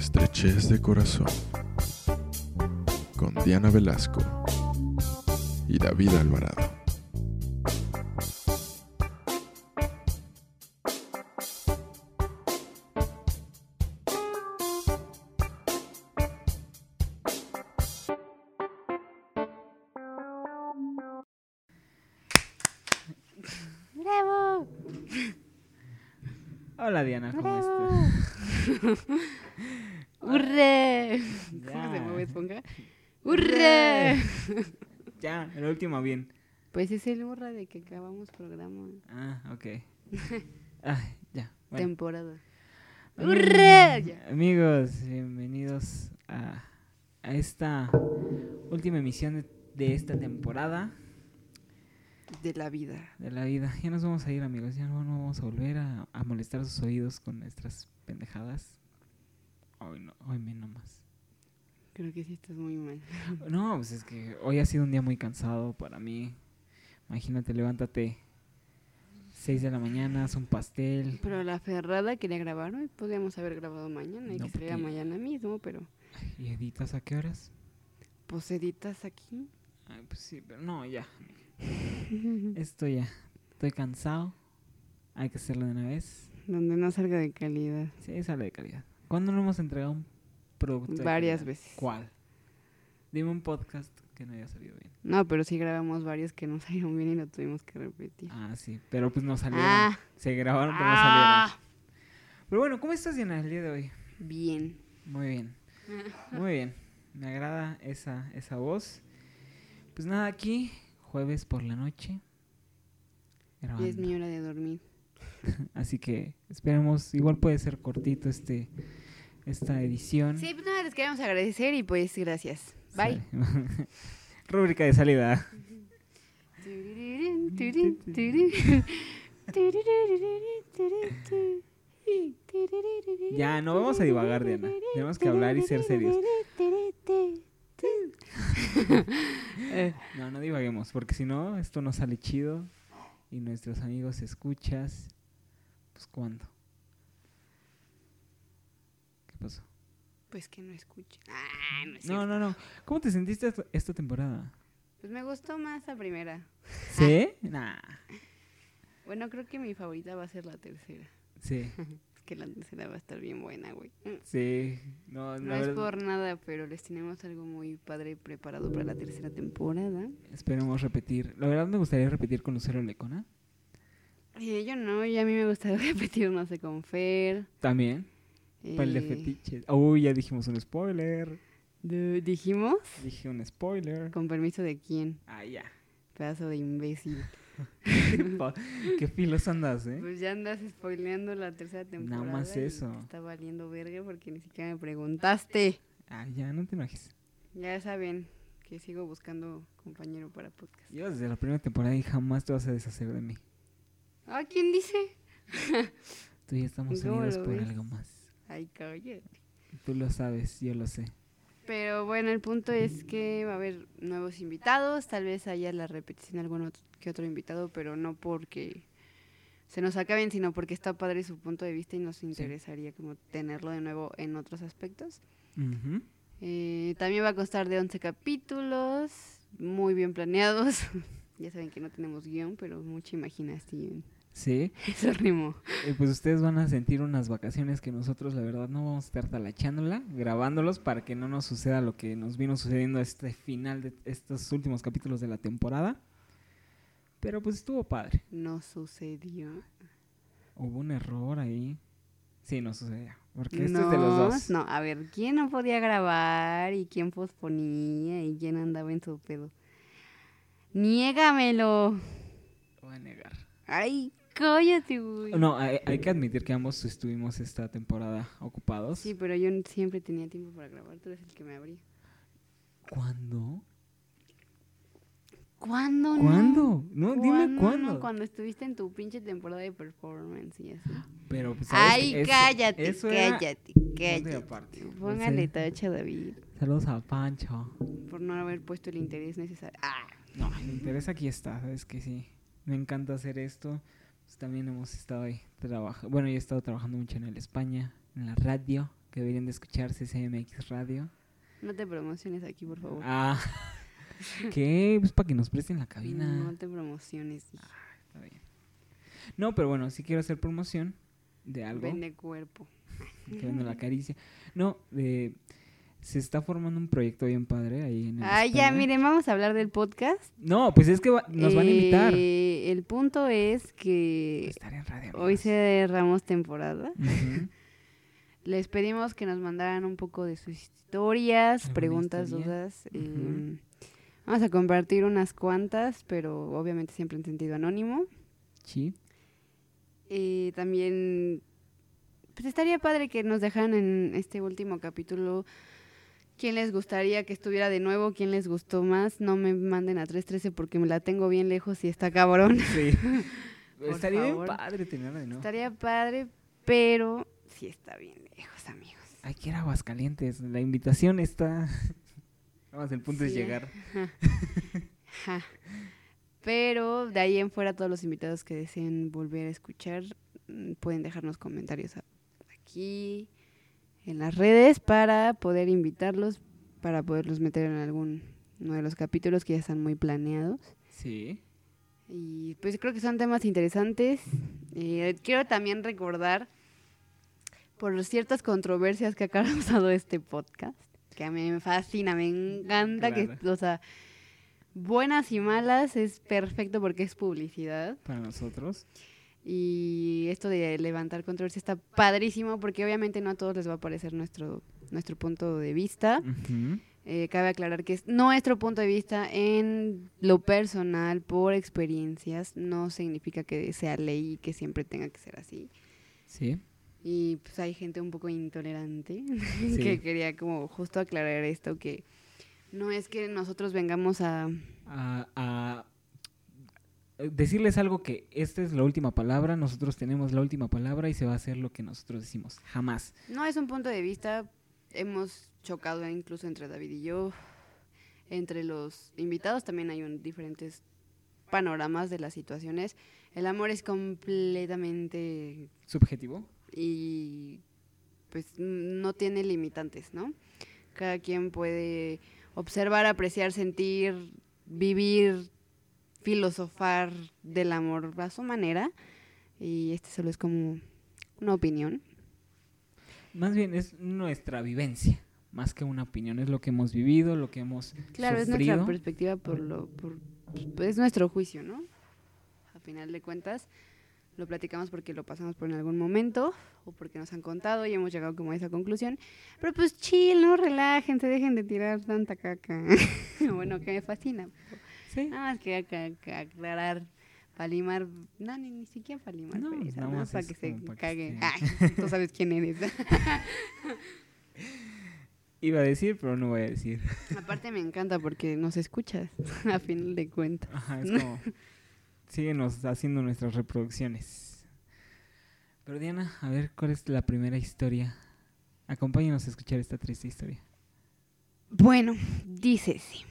estrechez de corazón. Con Diana Velasco y David Alvarado. ¡Bravo! Hola Diana, ¿cómo ¡Bravo! estás? ¡Hurre! ¿Cómo Ya. se mueve Esponja? ¡Hurre! Ya, el último bien. Pues es el hurra de que acabamos programa, Ah, ok. Ay, ya. Bueno. temporada. ¡Hurra! Ya. Amigos, bienvenidos a, a esta última emisión de, de esta temporada De la vida. de la vida. Ya nos vamos a ir, amigos. Ya no, no vamos a volver a, a molestar sus oídos con nuestras pendejadas. Hoy no, hoy menos más. Creo que sí estás muy mal. No, pues es que hoy ha sido un día muy cansado para mí. Imagínate, levántate 6 de la mañana, haz un pastel. Pero la ferrada quería grabar hoy. Podríamos haber grabado mañana y No, que sería porque- mañana mismo, pero ¿Y editas a qué horas? pues editas aquí. Ay, pues sí, pero no, ya. Esto ya. Estoy cansado. Hay que hacerlo de una vez. Donde no salga de calidad. Sí, sale de calidad. ¿Cuándo no hemos entregado un producto? Varias veces. ¿Cuál? Dime un podcast que no haya salido bien. No, pero sí grabamos varios que no salieron bien y lo tuvimos que repetir. Ah, sí. Pero pues no salieron. Ah. Se grabaron, pero no Ah. salieron. Pero bueno, ¿cómo estás, Diana, el día de hoy? Bien. Muy bien. Muy bien. Me agrada esa, esa voz. Pues nada, aquí, jueves por la noche. Es mi hora de dormir. Así que esperemos, igual puede ser cortito este esta edición. Sí, pues nada, les queremos agradecer y pues gracias. Bye. Rúbrica de salida. Ya, no vamos a divagar, Diana. Tenemos que hablar y ser serios. No, no divaguemos, porque si no, esto no sale chido. Y nuestros amigos escuchas. Pues cuándo. ¿Qué pasó? Pues que no escuchen. Ah, no es No, no, no. ¿Cómo te sentiste esta- esta temporada? Pues me gustó más la primera. ¿Sí? Nah. Bueno, creo que mi favorita va a ser la tercera. Sí, Es que la tercera va a estar bien buena, güey. Mm. sí. No, No es verdad- por nada, pero les tenemos algo muy padre preparado para la tercera temporada. Esperemos repetir. La verdad me gustaría repetir con Lucero Lecona. Eh, yo no, y a mí me gusta repetir, no sé, con Fer. También. Para el de eh, fetiches. Uy, ya dijimos un spoiler. dijimos, Dije un spoiler. con permiso de quién, Ah, ya. pedazo de imbécil. Qué, filos andas, ¿eh? Pues ya andas spoileando la tercera temporada. más y eso. está valiendo verga porque ni siquiera me preguntaste. Ah, ya, no te enojes. Ya saben que sigo buscando compañero para podcast. Yo desde la primera temporada y jamás te vas a deshacer de mí. ¿Ah, quién dice? Tú y yo estamos ¿Y cómo unidos por ves? algo más. Ay, cállate. Tú lo sabes, yo lo sé. Pero bueno, el punto es que va a haber nuevos invitados, tal vez haya la repetición de algún otro, que otro invitado, pero no porque se nos acaben, sino porque está padre su punto de vista y nos interesaría como tenerlo de nuevo en otros aspectos. Eh, también va a constar de 11 capítulos, muy bien planeados. ya saben que no tenemos guion, pero mucha imaginación. Sí. Eso rimó. Eh, pues ustedes van a sentir unas vacaciones que nosotros, la verdad, no vamos a estar talachándola, grabándolos para que no nos suceda lo que nos vino sucediendo este final de estos últimos capítulos de la temporada. Pero pues estuvo padre. No sucedió. Hubo un error ahí. Sí, no sucedió. Porque esto es de los dos. No, a ver, ¿quién no podía grabar y quién posponía y quién andaba en su pedo? Niégamelo. Lo voy a negar. Ay, cállate, güey. No, hay, hay que admitir que ambos estuvimos esta temporada ocupados. Sí, pero yo siempre tenía tiempo para grabar, tú eres el que me abría. ¿Cuándo? ¿Cuándo? ¿Cuándo? No, dime no? cuándo. Cuando estuviste en tu pinche temporada de performance y así. Pero, pues, ¿sabes Ay? Eso- cállate, eso cállate, cállate. aparte. Póngale tacha, David, Saludos a Pancho. por no haber puesto el interés necesario. Ah, No, el interés aquí está, sabes que sí. Me encanta hacer esto. Pues también hemos estado ahí trabajando. Bueno, yo he estado trabajando mucho en el España, en la radio, que deberían de escuchar CCMX Radio. No te promociones aquí, por favor. Ah, ¿qué? Pues para que nos presten la cabina. No te promociones. Está bien. No, pero bueno, sí quiero hacer promoción de algo. Vende cuerpo. Que vendo la caricia. No, de, se está formando un proyecto bien padre ahí en el Ah, ya, miren, vamos a hablar del podcast. No, pues es que va- nos van a invitar. Eh, el punto es que Estar en radio. hoy amigos. cerramos temporada. Les pedimos que nos mandaran un poco de sus historias, ¿Alguna preguntas, historia? dudas. Eh, vamos a compartir unas cuantas, pero obviamente siempre en sentido anónimo. Sí. Eh, también, pues estaría padre que nos dejaran en este último capítulo quién les gustaría que estuviera de nuevo, quién les gustó más. No me manden a 313 porque me la tengo bien lejos y está cabrón. Sí. Estaría bien padre tenerla de nuevo. Estaría padre, pero sí está bien lejos, amigos. Hay que ir a Aguascalientes. La invitación está. Vamos, el punto es Sí. llegar. Ja. Pero de ahí en fuera todos los invitados que deseen volver a escuchar mm, pueden dejarnos comentarios aquí en las redes para poder invitarlos, para poderlos meter en algún uno de los capítulos que ya están muy planeados. Sí. Y pues creo que son temas interesantes. Eh, quiero también recordar por ciertas controversias que ha causado este podcast, que a mí me fascina, me encanta que, o sea, buenas y malas es perfecto porque es publicidad. Para nosotros. Y esto de levantar controversia está padrísimo porque obviamente no a todos les va a parecer nuestro, nuestro punto de vista. Eh, cabe aclarar que es nuestro punto de vista en lo personal, por experiencias, no significa que sea ley y que siempre tenga que ser así. Sí. Y pues hay gente un poco intolerante Sí. que quería como justo aclarar esto, que no es que nosotros vengamos a... a, a decirles algo que esta es la última palabra, nosotros tenemos la última palabra y se va a hacer lo que nosotros decimos. Jamás. No es un punto de vista, hemos chocado incluso entre David y yo, entre los invitados también hay un, diferentes panoramas de las situaciones. El amor es completamente Subjetivo. y pues no tiene limitantes, ¿no? Cada quien puede observar, apreciar, sentir, vivir, filosofar del amor a su manera y este solo es como una opinión. Más bien es nuestra vivencia, más que una opinión. Es lo que hemos vivido, lo que hemos Claro, es sufrido. nuestra perspectiva por lo por pues, es nuestro juicio, ¿no? A final de cuentas lo platicamos porque lo pasamos por en algún momento o porque nos han contado y hemos llegado como a esa conclusión. Pero pues chill, no relájense, dejen de tirar tanta caca. bueno, que me fascina. Sí. Nada más que aclarar Palimar, no, ni, ni siquiera Palimar, No, Pérez, nada más para que se para cague. Ay, tú sabes quién eres. Iba a decir, pero no voy a decir. Aparte me encanta porque nos escuchas, a final de cuentas. Ajá, es como... síguenos haciendo nuestras reproducciones. Pero Diana, a ver, ¿cuál es la primera historia? Acompáñanos a escuchar esta triste historia. Bueno, dice sí.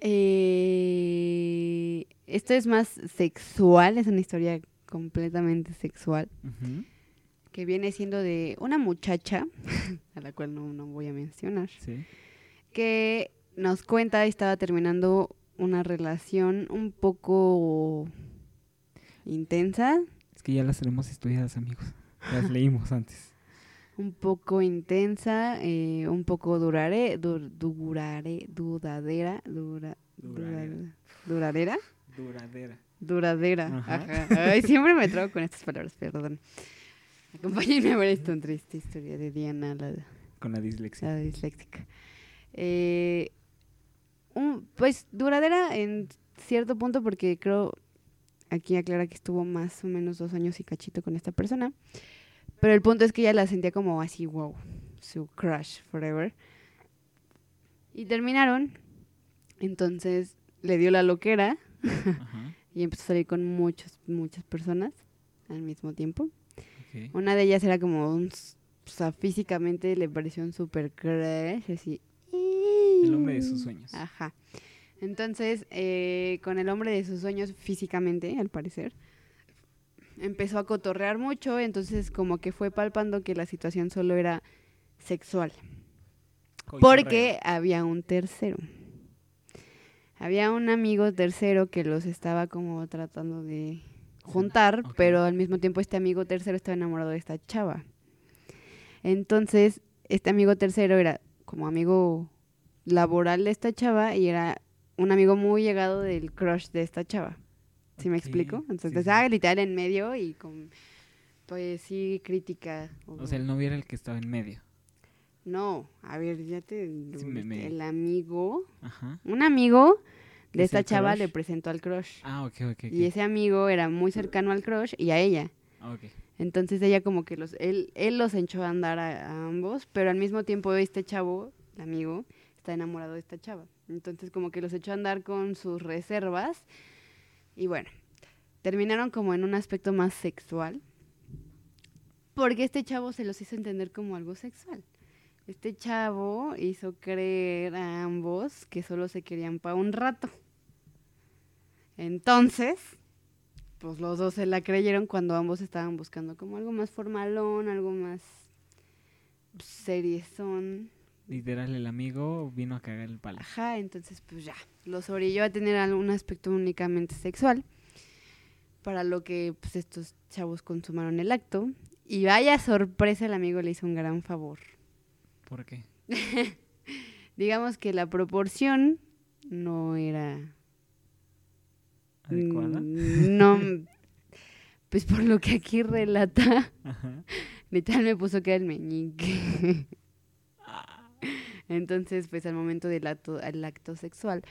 Eh, esto es más sexual, es una historia completamente sexual, que viene siendo de una muchacha, a la cual no, no voy a mencionar, Sí. que nos cuenta y estaba terminando una relación un poco intensa, Es que ya las tenemos estudiadas, amigos. Las leímos antes. Un poco intensa, eh, un poco durare, dur- durare, dudadera, dura, Duradera. dura- duradera, Duradera. duradera. Ajá. Ajá. Ay, siempre me trago con estas palabras, perdón. Acompáñenme a ver esta triste historia de Diana, la, Con la dislexia. la disléxica. Eh, un- pues duradera en cierto punto porque creo, aquí aclara que estuvo más o menos dos años y cachito con esta persona. Pero el punto es que ella la sentía como así, wow, su crush forever. Y terminaron. Entonces le dio la loquera Ajá. y empezó a salir con muchas, muchas personas al mismo tiempo. Una de ellas era como un, o sea, físicamente le pareció un super crush, así. El hombre de sus sueños. Ajá. Entonces, eh, con el hombre de sus sueños físicamente, al parecer, empezó a cotorrear mucho, entonces como que fue palpando que la situación solo era sexual. Porque había un tercero. Había un amigo tercero que los estaba como tratando de juntar, pero al mismo tiempo este amigo tercero estaba enamorado de esta chava. Entonces, este amigo tercero era como amigo laboral de esta chava y era un amigo muy llegado del crush de esta chava. ¿Sí me explico? sí, Entonces, sí. ah, literal en medio y con, pues sí, crítica. O sea, el novio era el que estaba en medio. No, a ver, ya te... Sí, me- me- El amigo, Ajá. un amigo ¿Qué de es esta chava crush? le presentó al crush. Ah, ok, ok. Y ese amigo era muy cercano al crush y a ella. Ah, ok. Entonces ella como que los, él, él los echó a andar a, a ambos, pero al mismo tiempo este chavo, el amigo, está enamorado de esta chava. Entonces como que los echó a andar con sus reservas y bueno, terminaron como en un aspecto más sexual, porque este chavo se los hizo entender como algo sexual. Este chavo hizo creer a ambos que solo se querían para un rato. Entonces, pues los dos se la creyeron cuando ambos estaban buscando como algo más formalón, algo más seriezón. Literal, el amigo vino a cagar el palo. Ajá, entonces pues ya, los orilló a tener algún aspecto únicamente sexual, para lo que pues estos chavos consumaron el acto. Y vaya sorpresa, el amigo le hizo un gran favor. ¿Por qué? Digamos que la proporción no era ¿Adecuada? Mm, No, pues por lo que aquí relata, Ajá. literal me puso que era el meñique. Entonces, pues al momento del acto, acto sexual,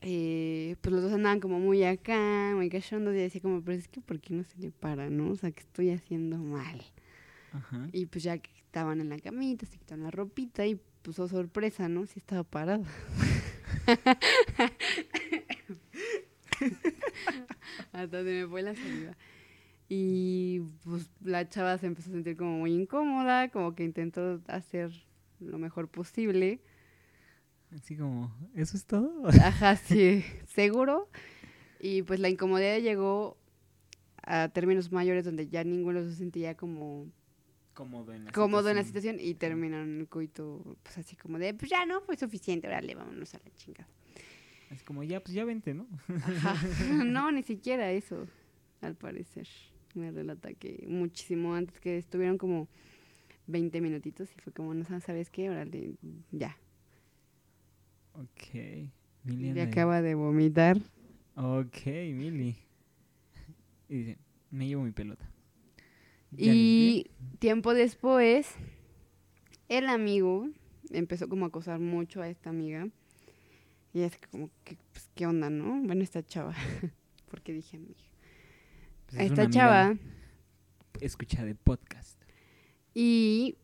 eh, pues los dos andaban como muy acá, muy cachondos, y decía como, pero es que ¿por qué no se le para, no? O sea, que estoy haciendo mal. Ajá. Y pues ya que estaban en la camita, se quitaron la ropita y puso sorpresa, ¿no? Sí estaba parado. Hasta se me fue la saliva. Y pues la chava se empezó a sentir como muy incómoda, como que intentó hacer lo mejor posible. Así como, ¿eso es todo? Ajá, sí, seguro. Y pues la incomodidad llegó a términos mayores donde ya ninguno se sentía como Cómodo en la cómodo en la situación. situación y terminaron el coito pues así como de pues ya no fue suficiente, órale, vámonos a la chingada. Así como, ya, pues ya vente, ¿no? Ajá. no, ni siquiera eso, al parecer. Me relata que muchísimo antes que estuvieron como 20 minutitos y fue como, no sabes qué, órale, ya. Ok. Mili Y acaba de vomitar. Ok, Mili. Y dice, me llevo mi pelota. Ya Y tiempo después, el amigo empezó como a acosar mucho a esta amiga. Y es como, que, pues, ¿qué onda, no? Bueno, esta chava. Porque dije amiga. Pues a es esta chava. Escucha de podcast. Y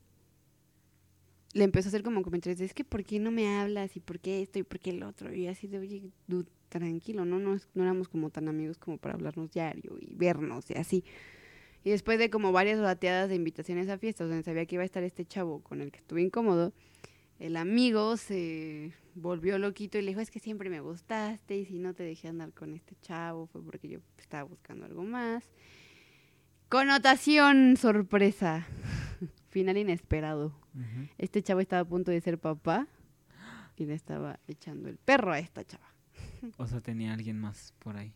le empezó a hacer como comentarios de, es que ¿por qué no me hablas? ¿Y por qué esto? ¿Y por qué el otro? Y así de, oye, tranquilo, ¿no? No, no éramos como tan amigos como para hablarnos diario y vernos y así. Y después de como varias bateadas de invitaciones a fiestas donde sabía que iba a estar este chavo con el que estuve incómodo, el amigo se volvió loquito y le dijo, es que siempre me gustaste y si no te dejé andar con este chavo fue porque yo estaba buscando algo más. Connotación sorpresa. Final inesperado. Este chavo estaba a punto de ser papá y le estaba echando el perro a esta chava. O sea, tenía alguien más por ahí.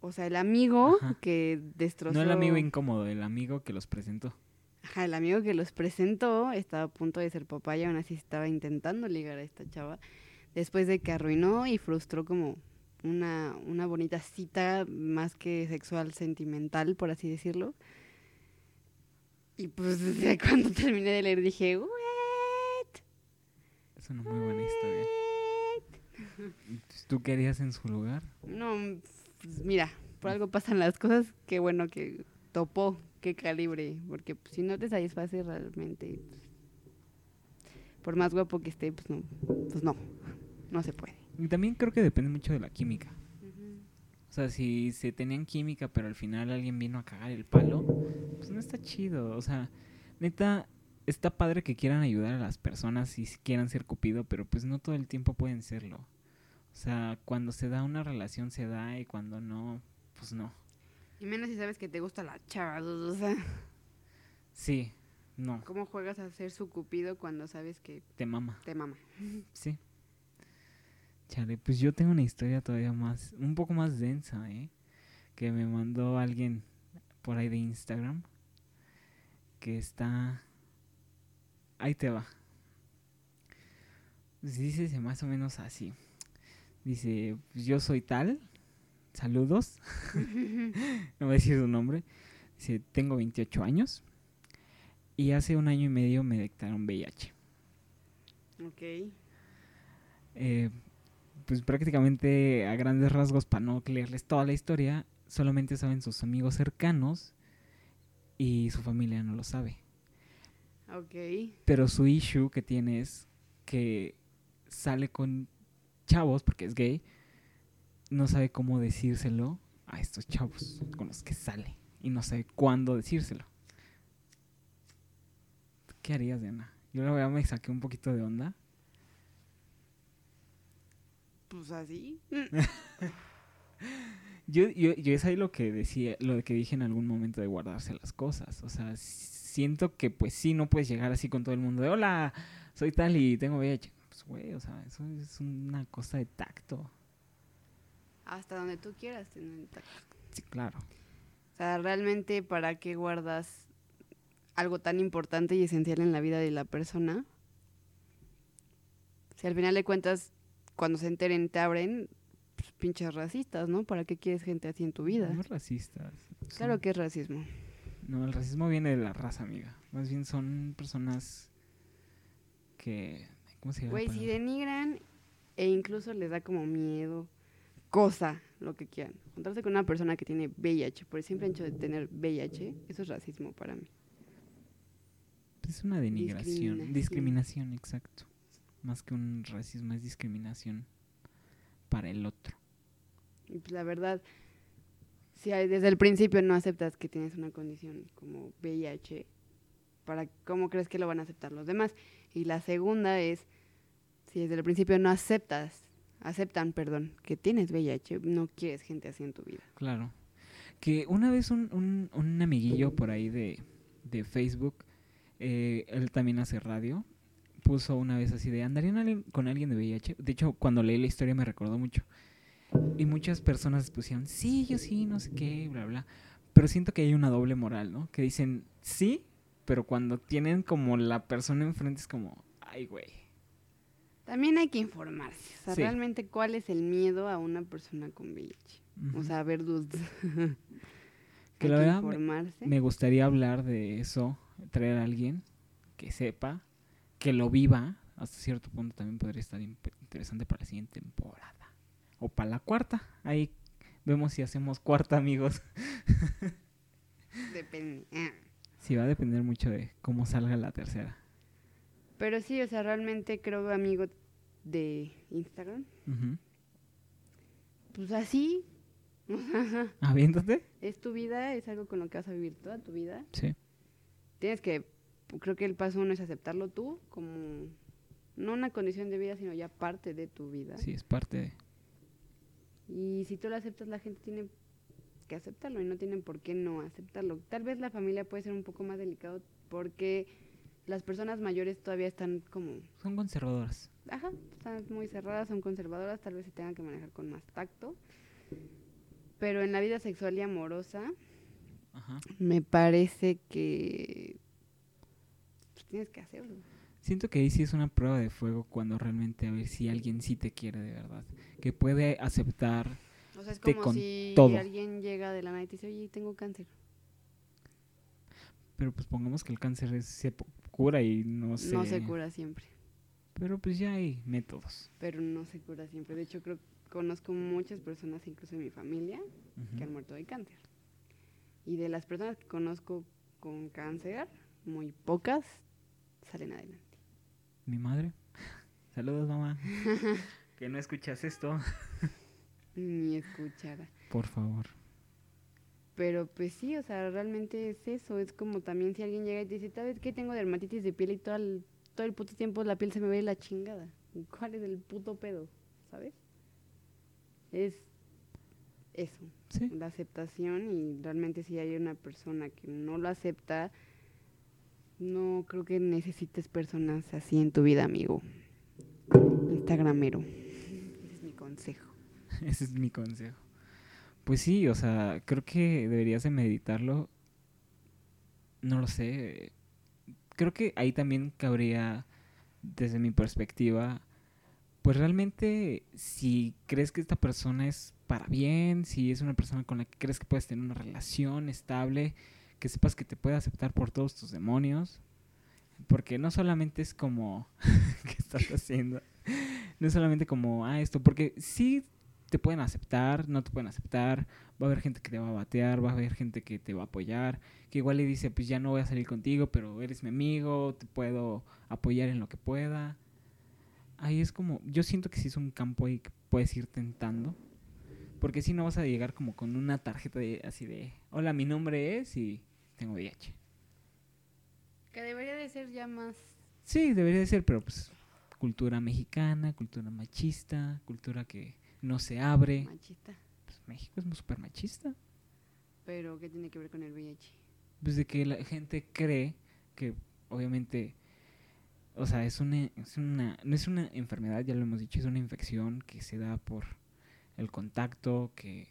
O sea, el amigo Ajá. que destrozó... No el amigo incómodo, el amigo que los presentó. Ajá, el amigo que los presentó estaba a punto de ser papá y aún así estaba intentando ligar a esta chava. Después de que arruinó y frustró como una, una bonita cita más que sexual, sentimental, por así decirlo. Y pues desde cuando terminé de leer dije, ¿what? Es una muy buena historia. ¿Tú qué harías en su lugar? No, pues, mira, por algo pasan las cosas. Qué bueno que topó, qué calibre. Porque pues, si no te satisface realmente, pues, por más guapo que esté, pues no, pues no, no se puede. Y también creo que depende mucho de la química. O sea, si se tenían química, pero al final alguien vino a cagar el palo, pues no está chido. O sea, neta, está padre que quieran ayudar a las personas y si quieran ser cupido, pero pues no todo el tiempo pueden serlo. O sea, cuando se da una relación se da y cuando no, pues no. Y menos si sabes que te gusta la chava, o sea, Sí, no, ¿cómo juegas a ser su cupido cuando sabes que te mama. te mama? Sí. Chale, pues yo tengo una historia todavía más, un poco más densa, ¿eh? Que me mandó alguien por ahí de Instagram. Que está... Ahí te va. Pues dice más o menos así. Dice, pues yo soy tal. Saludos. no voy a decir su nombre. Dice, tengo 28 años. Y hace un año y medio me detectaron VIH. Ok. Eh, pues prácticamente a grandes rasgos, para no leerles toda la historia, solamente saben sus amigos cercanos y su familia no lo sabe. Ok. Pero su issue que tiene es que sale con chavos, porque es gay, no sabe cómo decírselo a estos chavos con los que sale y no sabe cuándo decírselo. ¿Qué harías, Diana? Yo la verdad me saqué un poquito de onda. Pues así. Yo, yo, yo es ahí lo que decía, lo que dije en algún momento de guardarse las cosas. O sea, siento que pues sí, no puedes llegar así con todo el mundo de hola, soy tal y tengo VIH. Pues güey, o sea, eso es una cosa de tacto. Hasta donde tú quieras tener tacto. Sí, claro. O sea, realmente, ¿para qué guardas algo tan importante y esencial en la vida de la persona? Si al final de cuentas, cuando se enteren, te abren, pues, pinches racistas, ¿no? ¿Para qué quieres gente así en tu vida? No racistas. Claro son- que es racismo. No, el racismo viene de la raza, amiga. Más bien son personas que... ¿Cómo se llama? Güey, si denigran e incluso les da como miedo, cosa, lo que quieran. Juntarse con una persona que tiene VIH, por el simple hecho de tener VIH, eso es racismo para mí. Es una denigración. Discriminación. Discriminación, exacto. Más que un racismo, es discriminación para el otro. Y pues la verdad, si hay- desde el principio no aceptas que tienes una condición como VIH, ¿para cómo crees que lo van a aceptar los demás? Y la segunda es, si desde el principio no aceptas, aceptan, perdón, que tienes VIH, no quieres gente así en tu vida. Claro. Que una vez un, un, un amiguillo por ahí de, de Facebook, eh, él también hace radio, puso una vez así de, ¿andarían con alguien de VIH? De hecho, cuando leí la historia me recordó mucho. Y muchas personas pusieron, sí, yo sí, no sé qué, bla, bla. Pero siento que hay una doble moral, ¿no? Que dicen, sí, pero cuando tienen como la persona enfrente es como, ay, güey. También hay que informarse, o sea, Sí. realmente cuál es el miedo a una persona con VIH. O Ujú. sea, a ver, dudes. Que Hay la verdad me-. Me gustaría hablar de eso, traer a alguien que sepa, que lo viva. Hasta cierto punto también podría estar interesante para la siguiente temporada. O para la cuarta. Ahí vemos si hacemos cuarta, amigos. Depende. Ah. Sí, va a depender mucho de cómo salga la tercera. Pero sí, o sea, realmente creo, amigo de Instagram, Ujú. pues así, ¿Aviéntate? es tu vida, es algo con lo que vas a vivir toda tu vida. Sí. Tienes que, creo que el paso uno es aceptarlo tú como, no una condición de vida, sino ya parte de tu vida. Sí, es parte de... Y si tú lo aceptas, la gente tiene que aceptarlo y no tienen por qué no aceptarlo. Tal vez la familia puede ser un poco más delicado porque las personas mayores todavía están como, Son conservadoras. ajá, están muy cerradas, son conservadoras, tal vez se tengan que manejar con más tacto. Pero en la vida sexual y amorosa, Ajá. me parece que tienes que hacerlo. Siento que ahí sí es una prueba de fuego cuando realmente a ver si alguien sí te quiere de verdad. Que puede aceptar O sea, es como con si todo. alguien llega de la nada y te dice, oye, tengo cáncer. Pero pues pongamos que el cáncer es- se cura y no se... No se cura siempre. Pero pues ya hay métodos. pero no se cura siempre. De hecho, creo conozco muchas personas, incluso en mi familia, que han muerto de cáncer. Y de las personas que conozco con cáncer, muy pocas salen adelante. Mi madre. Saludos, mamá. que no escuchas esto. Ni escuchara. Por favor. Pero pues sí, o sea, realmente es eso. Es como también si alguien llega y te dice, ¿sabes qué? Tengo dermatitis de piel y todo el, todo el puto tiempo la piel se me ve la chingada. ¿Cuál es el puto pedo? ¿Sabes? Es, eso, Sí. la aceptación y realmente si hay una persona que no lo acepta, no creo que necesites personas así en tu vida, amigo. Instagramero. Ese es mi consejo. Ese es mi consejo. Pues sí, o sea, creo que deberías de meditarlo. No lo sé. Creo que ahí también cabría, desde mi perspectiva, pues realmente si crees que esta persona es para bien, si es una persona con la que crees que puedes tener una relación estable, que sepas que te puede aceptar por todos tus demonios. Porque no solamente es como, ¿qué estás haciendo? No es solamente como, ah, esto, porque sí te pueden aceptar, no te pueden aceptar, va a haber gente que te va a batear, va a haber gente que te va a apoyar, que igual le dice, pues ya no voy a salir contigo, pero eres mi amigo, te puedo apoyar en lo que pueda. Ahí es como, yo siento que sí es un campo ahí que puedes ir tentando, porque si no vas a llegar como con una tarjeta de, así de, hola, mi nombre es y tengo VIH. Que debería de ser ya más... Sí, debería de ser, pero pues cultura mexicana, cultura machista, cultura que no se abre. machista. Pues México es súper machista. Pero ¿qué tiene que ver con el VIH? Pues de que la gente cree que obviamente, o sea, es una, es una, no es una enfermedad, ya lo hemos dicho, es una infección que se da por el contacto, que,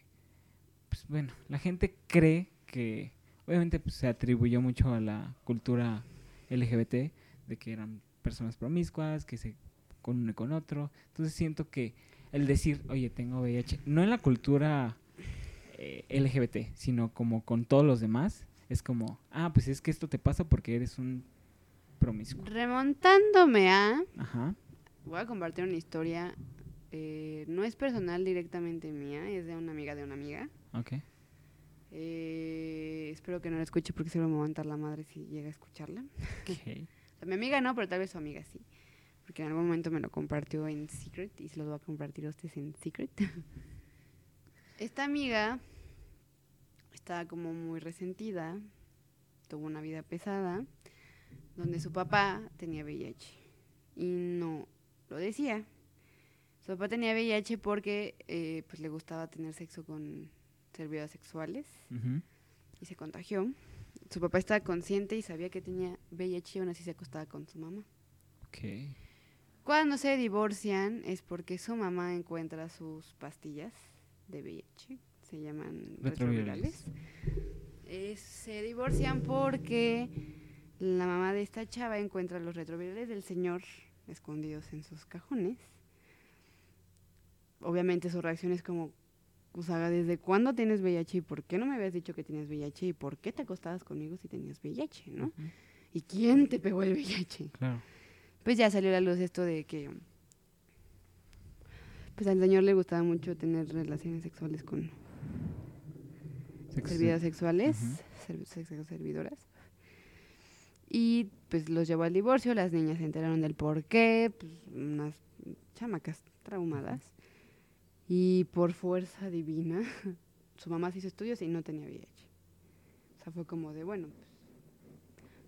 pues bueno, la gente cree que, obviamente pues, se atribuyó mucho a la cultura LGBT, de que eran personas promiscuas, que se con uno y con otro. Entonces siento que el decir, oye, tengo VIH, no en la cultura eh, LGBT, sino como con todos los demás, es como, ah, pues es que esto te pasa porque eres un promiscuo. Remontándome a... Ajá. Voy a compartir una historia. eh, no es personal directamente mía, es de una amiga de una amiga. Ok. Eh, espero que no la escuche porque seguro me va a aventar la madre si llega a escucharla. Ok. O sea, mi amiga no, pero tal vez su amiga sí. Porque en algún momento me lo compartió en secret y se los voy a compartir a ustedes en secret. Esta amiga estaba como muy resentida, tuvo una vida pesada, donde su papá tenía VIH y no lo decía. Su papá tenía VIH porque eh, pues le gustaba tener sexo con servidoras sexuales y se contagió. Su papá estaba consciente y sabía que tenía VIH y aún así se acostaba con su mamá. Ok. Cuando se divorcian es porque su mamá encuentra sus pastillas de VIH, se llaman Retrovirales. retrovirales. Eh, se divorcian porque la mamá de esta chava encuentra los retrovirales del señor escondidos en sus cajones. Obviamente su reacción es como, o sea, ¿desde cuándo tienes VIH y por qué no me habías dicho que tenías VIH y por qué te acostabas conmigo si tenías VIH, no? ¿Y quién te pegó el VIH? Claro. Pues ya salió a la luz esto de que pues al señor le gustaba mucho tener relaciones sexuales con Sexo- servidoras sexuales, sexo servidoras. Y pues los llevó al divorcio, las niñas se enteraron del por qué, pues unas chamacas traumadas. Y por fuerza divina, su mamá se hizo estudios y no tenía VIH. O sea, fue como de, bueno, pues,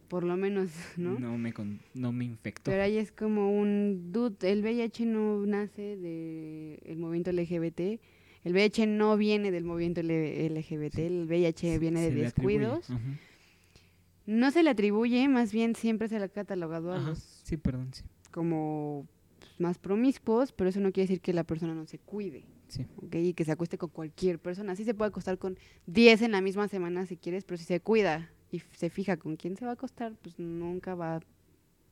por lo menos, ¿no? No me, con- no me infectó. Pero ahí es como un dude, el VIH no nace del movimiento LGBT, el VIH no viene del movimiento LGBT, el VIH Se- viene de descuidos. No se le atribuye, más bien siempre se le ha catalogado a Ajá. los Sí, perdón, sí. como pues, más promiscuos, pero eso no quiere decir que la persona no se cuide, Sí. ¿ok? Y que se acueste con cualquier persona. Sí se puede acostar con 10 en la misma semana si quieres, pero si se cuida y se fija con quién se va a acostar, pues nunca va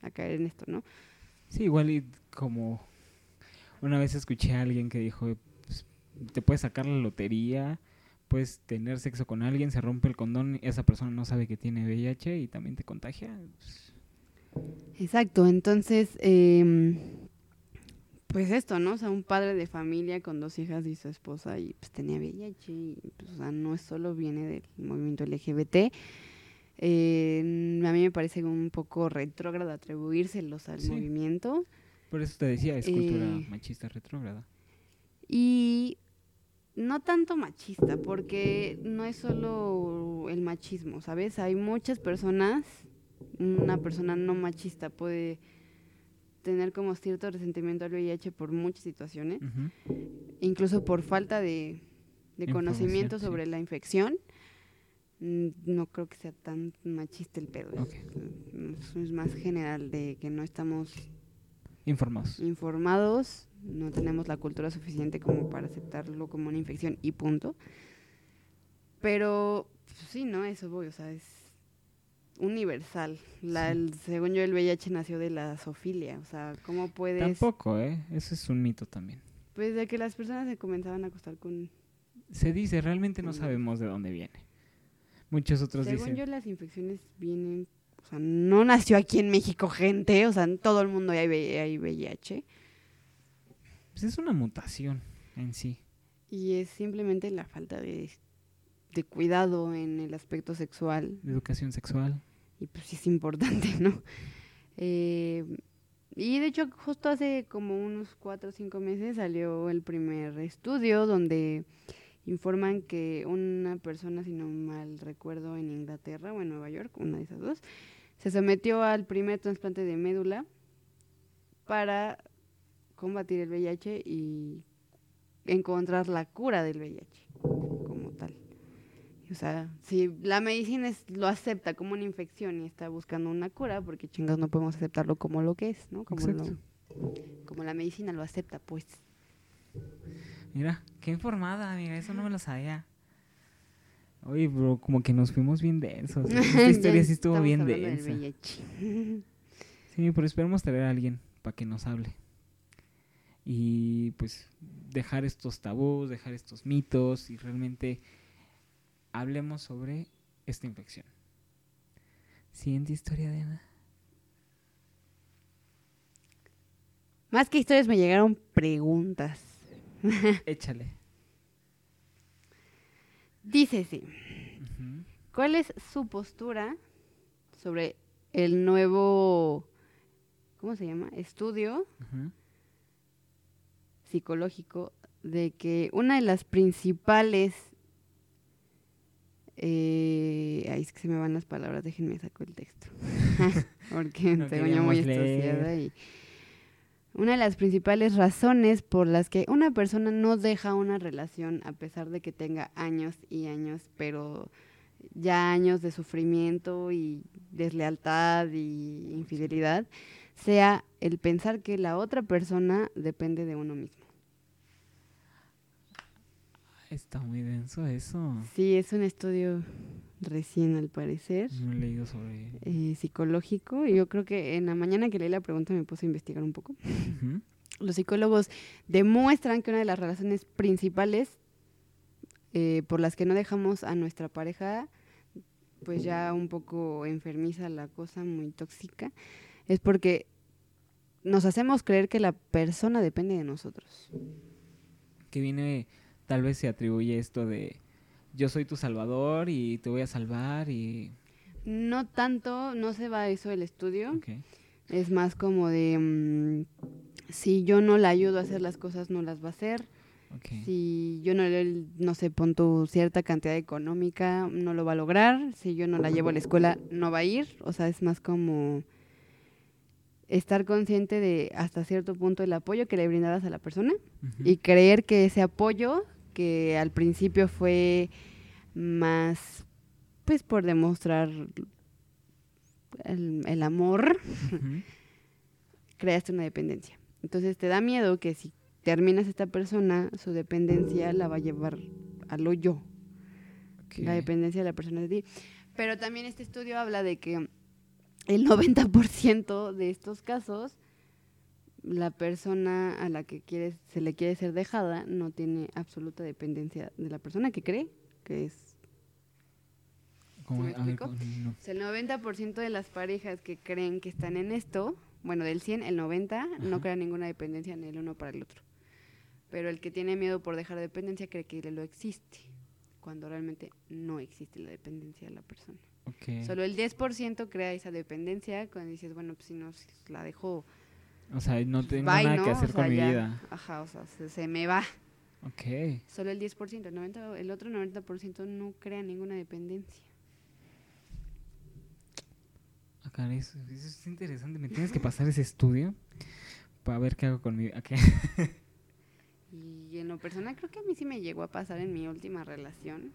a caer en esto, ¿no? Sí, igual y como una vez escuché a alguien que dijo, pues, te puedes sacar la lotería, puedes tener sexo con alguien, se rompe el condón, esa persona no sabe que tiene VIH y también te contagia. Pues, Exacto, entonces, em, pues esto, ¿no? O sea, un padre de familia con dos hijas y su esposa y pues tenía VIH y pues, o sea, no es solo viene del movimiento LGBT. Eh, a mí me parece un poco retrógrado atribuírselos al Sí. movimiento por eso te decía, es cultura Eh, machista retrógrada. y no tanto machista, porque no es solo el machismo, ¿sabes? Hay muchas personas, una persona no machista puede tener como cierto resentimiento al VIH por muchas situaciones, incluso por falta de conocimiento sí. sobre la infección, mm, no creo que sea tan machista el pedo. Es, es más general de que no estamos Informados. informados, no tenemos la cultura suficiente como para aceptarlo como una infección y punto. Pero pues, sí, ¿no? Eso voy, o sea, es universal. La, Sí. el- según yo, el VIH nació de la zoofilia, o sea, ¿cómo puedes...? Tampoco, ¿eh? Eso es un mito también. Pues de que las personas se comenzaban a acostar con... Se dice, realmente no sabemos de dónde viene. Muchos otros Según dicen. yo, las infecciones vienen... O sea, no nació aquí en México gente, o sea, en todo el mundo hay, hay VIH. Pues es una mutación en sí. Y es simplemente la falta de, de cuidado en el aspecto sexual. de educación sexual. Y pues es importante, ¿no? Eh, y de hecho, justo hace como unos cuatro o cinco meses salió el primer estudio donde informan que una persona, si no mal recuerdo, en Inglaterra o en Nueva York, una de esas dos, se sometió al primer trasplante de médula para combatir el VIH y encontrar la cura del VIH. O sea, si la medicina es- lo acepta como una infección y está buscando una cura, porque chingados no podemos aceptarlo como lo que es, ¿no? Como, lo- como la medicina lo acepta, pues. Mira, qué informada, amiga. Eso no me lo sabía. Oye, bro, como que nos fuimos bien densos. Esta historia sí estuvo bien densa. Sí, pero esperemos traer a alguien para que nos hable. Y pues dejar estos tabús, dejar estos mitos y realmente hablemos sobre esta infección. Siguiente historia, Diana. Más que historias me llegaron preguntas. Échale. Dice sí. ¿Cuál es su postura sobre el nuevo, ¿cómo se llama? Estudio psicológico de que una de las principales eh, ay, es que se me van las palabras, déjenme saco el texto. Porque No según yo muy estudiada y una de las principales razones por las que una persona no deja una relación a pesar de que tenga años y años, pero ya años de sufrimiento y deslealtad y infidelidad, sea el pensar que la otra persona depende de uno mismo. Está muy denso eso. Sí, es un estudio recién al parecer, No he leído sobre... eh, psicológico, yo creo que en la mañana que leí la pregunta me puse a investigar un poco. Ujú. Los psicólogos demuestran que una de las razones principales eh, por las que no dejamos a nuestra pareja, pues ya un poco enfermiza la cosa, muy tóxica, es porque nos hacemos creer que la persona depende de nosotros. Que viene, tal vez se atribuye esto de yo soy tu salvador y te voy a salvar y... No tanto, no se va a eso el estudio, es más como de, mm, si yo no la ayudo a hacer las cosas, no las va a hacer. Si yo no le, no sé, pon tu cierta cantidad económica, no lo va a lograr. Si yo no la llevo a la escuela, no va a ir. O sea, es más como estar consciente de hasta cierto punto el apoyo que le brindabas a la persona y creer que ese apoyo, que al principio fue más, pues por demostrar el, el amor, creaste una dependencia. Entonces te da miedo que si terminas esta persona, su dependencia la va a llevar al hoyo. Ok. La dependencia de la persona de ti. Pero también este estudio habla de que el 90% de estos casos, la persona a la que quiere, se le quiere ser dejada no tiene absoluta dependencia de la persona que cree que es. ¿Cómo? ¿Sí me ver, explico? ¿cómo? no. O sea, el 90% de las parejas que creen que están en esto, bueno, del 100, el 90 no Ajá. crea ninguna dependencia en el uno para el otro. Pero el que tiene miedo por dejar dependencia cree que lo existe, cuando realmente no existe la dependencia de la persona. Solo el 10% crea esa dependencia cuando dices, bueno, pues si no, si la dejo, O sea, no tengo bye, nada ¿no? que O hacer sea, con mi ya, vida. Ajá, o sea, se, se me va. Ok. Solo el 10%, el, 90, el otro 90% no crea ninguna dependencia. Acá eso, eso es interesante. Me tienes que pasar ese estudio para ver qué hago con mi vida. Y en lo personal creo que a mí sí me llegó a pasar en mi última relación.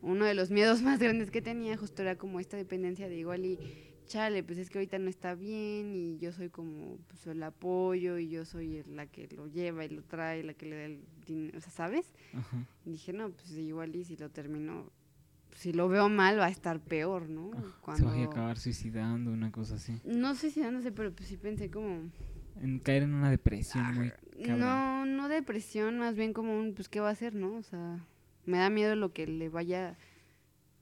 Uno de los miedos más grandes que tenía justo era como esta dependencia de igual y chale, pues es que ahorita no está bien y yo soy como pues, el apoyo y yo soy el- la que lo lleva y lo trae, la que le da el dinero, o sea, ¿sabes? Ajá. Y dije, no, pues igual y si lo termino, si lo veo mal va a estar peor, ¿no? Ajá, Se vaya a acabar suicidando, una cosa así. No suicidándose, pero pues sí pensé como... En caer en una depresión muy cabrón. No, no depresión, más bien como un, pues, ¿qué va a hacer, no? O sea, me da miedo lo que le vaya,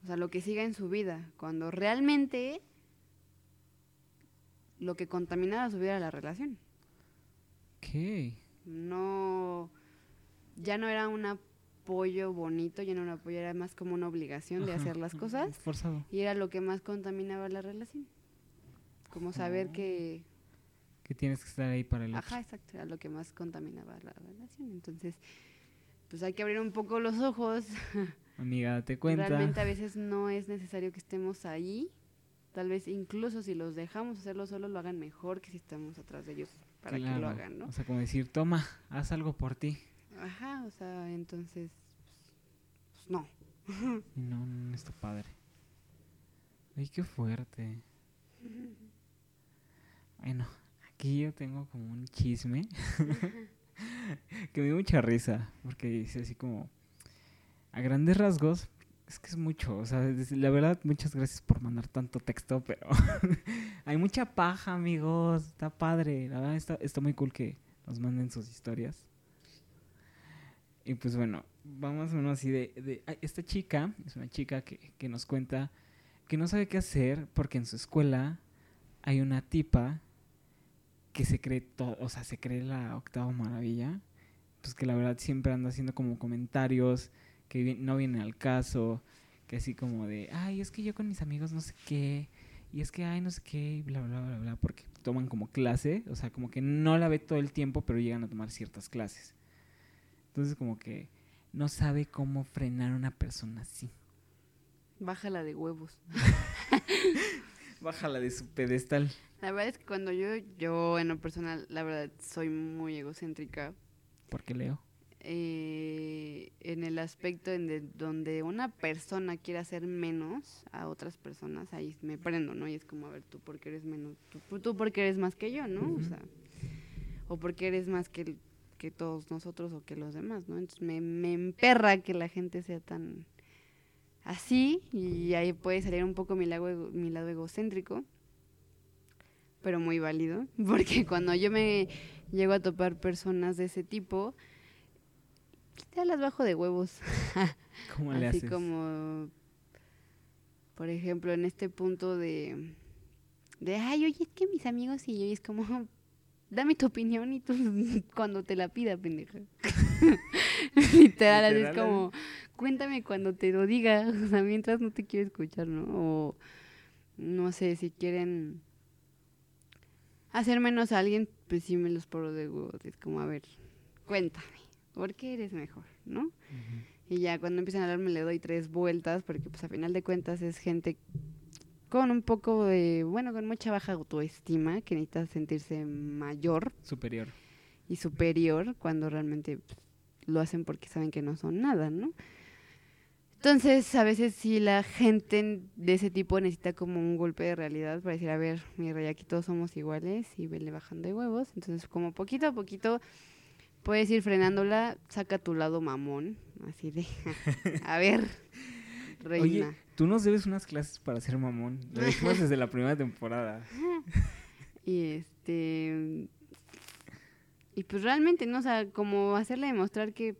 o sea, lo que siga en su vida, cuando realmente lo que contaminaba su vida era la relación. Ok. No, ya no era un apoyo bonito, ya no era un apoyo, era más como una obligación de hacer las cosas Forzado. y era lo que más contaminaba la relación. Como saber que Que tienes que estar ahí para el otro. Ajá, exacto, era lo que más contaminaba la relación. Entonces, pues hay que abrir un poco los ojos. Amiga, date cuenta. Realmente a veces no es necesario que estemos ahí. Tal vez incluso si los dejamos hacerlo solos, lo hagan mejor que si estamos atrás de ellos para que lo hagan, ¿no? O sea, como decir, toma, haz algo por ti. Ajá, o sea, entonces, pues, no. No, no está padre. Ay, qué fuerte. Bueno, aquí yo tengo como un chisme que me dio mucha risa, porque dice así como, a grandes rasgos, es que es mucho, o sea, la verdad, muchas gracias por mandar tanto texto, pero hay mucha paja, amigos, está padre, la verdad está, está muy cool que nos manden sus historias. Y pues bueno, vamos a uno así de, de- ay, esta chica, es una chica que, que nos cuenta que no sabe qué hacer porque en su escuela hay una tipa que se cree todo, o sea, se cree la octava maravilla, pues que la verdad siempre anda haciendo como comentarios que no vienen al caso, que así como de, ay, es que yo con mis amigos no sé qué, y es que, ay, no sé qué, y bla, bla, bla, bla, porque toman como clase, o sea, como que no la ve todo el tiempo, pero llegan a tomar ciertas clases. Entonces como que no sabe cómo frenar a una persona así. Bájala de huevos. Bájala de su pedestal. La verdad es que cuando yo, yo en lo personal, la verdad, soy muy egocéntrica. Porque leo. Eh, en el aspecto en de- donde una persona quiere hacer menos a otras personas, ahí me prendo, ¿no? Y es como, a ver, tú porque eres menos, tú, tú porque eres más que yo, ¿no? O sea, o porque eres más que, que todos nosotros o que los demás, ¿no? Entonces me, me emperra que la gente sea tan así y ahí puede salir un poco mi lado, mi lado egocéntrico, pero muy válido, porque cuando yo me llego a topar personas de ese tipo, ya las bajo de huevos. ¿Cómo le Así haces? como, por ejemplo, en este punto de, de, ay, oye, es que mis amigos y yo, y es como, dame tu opinión y tú cuando te la pida, pendeja. Literal, así es como, cuéntame cuando te lo diga, o sea, mientras no te quiero escuchar, ¿no? O, no sé, si quieren hacer menos a alguien, pues sí me los poro de huevos. Es como, a ver, cuéntame, ¿por qué eres mejor, no? Y ya cuando empiezan a hablar me le doy tres vueltas porque pues a final de cuentas es gente con un poco de, bueno, con mucha baja autoestima que necesita sentirse mayor Superior. y superior cuando realmente pues, lo hacen porque saben que no son nada, ¿no? Entonces, a veces sí la gente de ese tipo necesita como un golpe de realidad para decir, a ver, mi rey, aquí todos somos iguales y vele bajando de huevos. Entonces, como poquito a poquito puedes ir frenándola, saca tu lado mamón, así de, a ver, reina. Oye, tú nos debes unas clases para ser mamón. Lo dijimos desde la primera temporada. Y este. Y pues realmente, ¿no? O sea, como hacerle demostrar que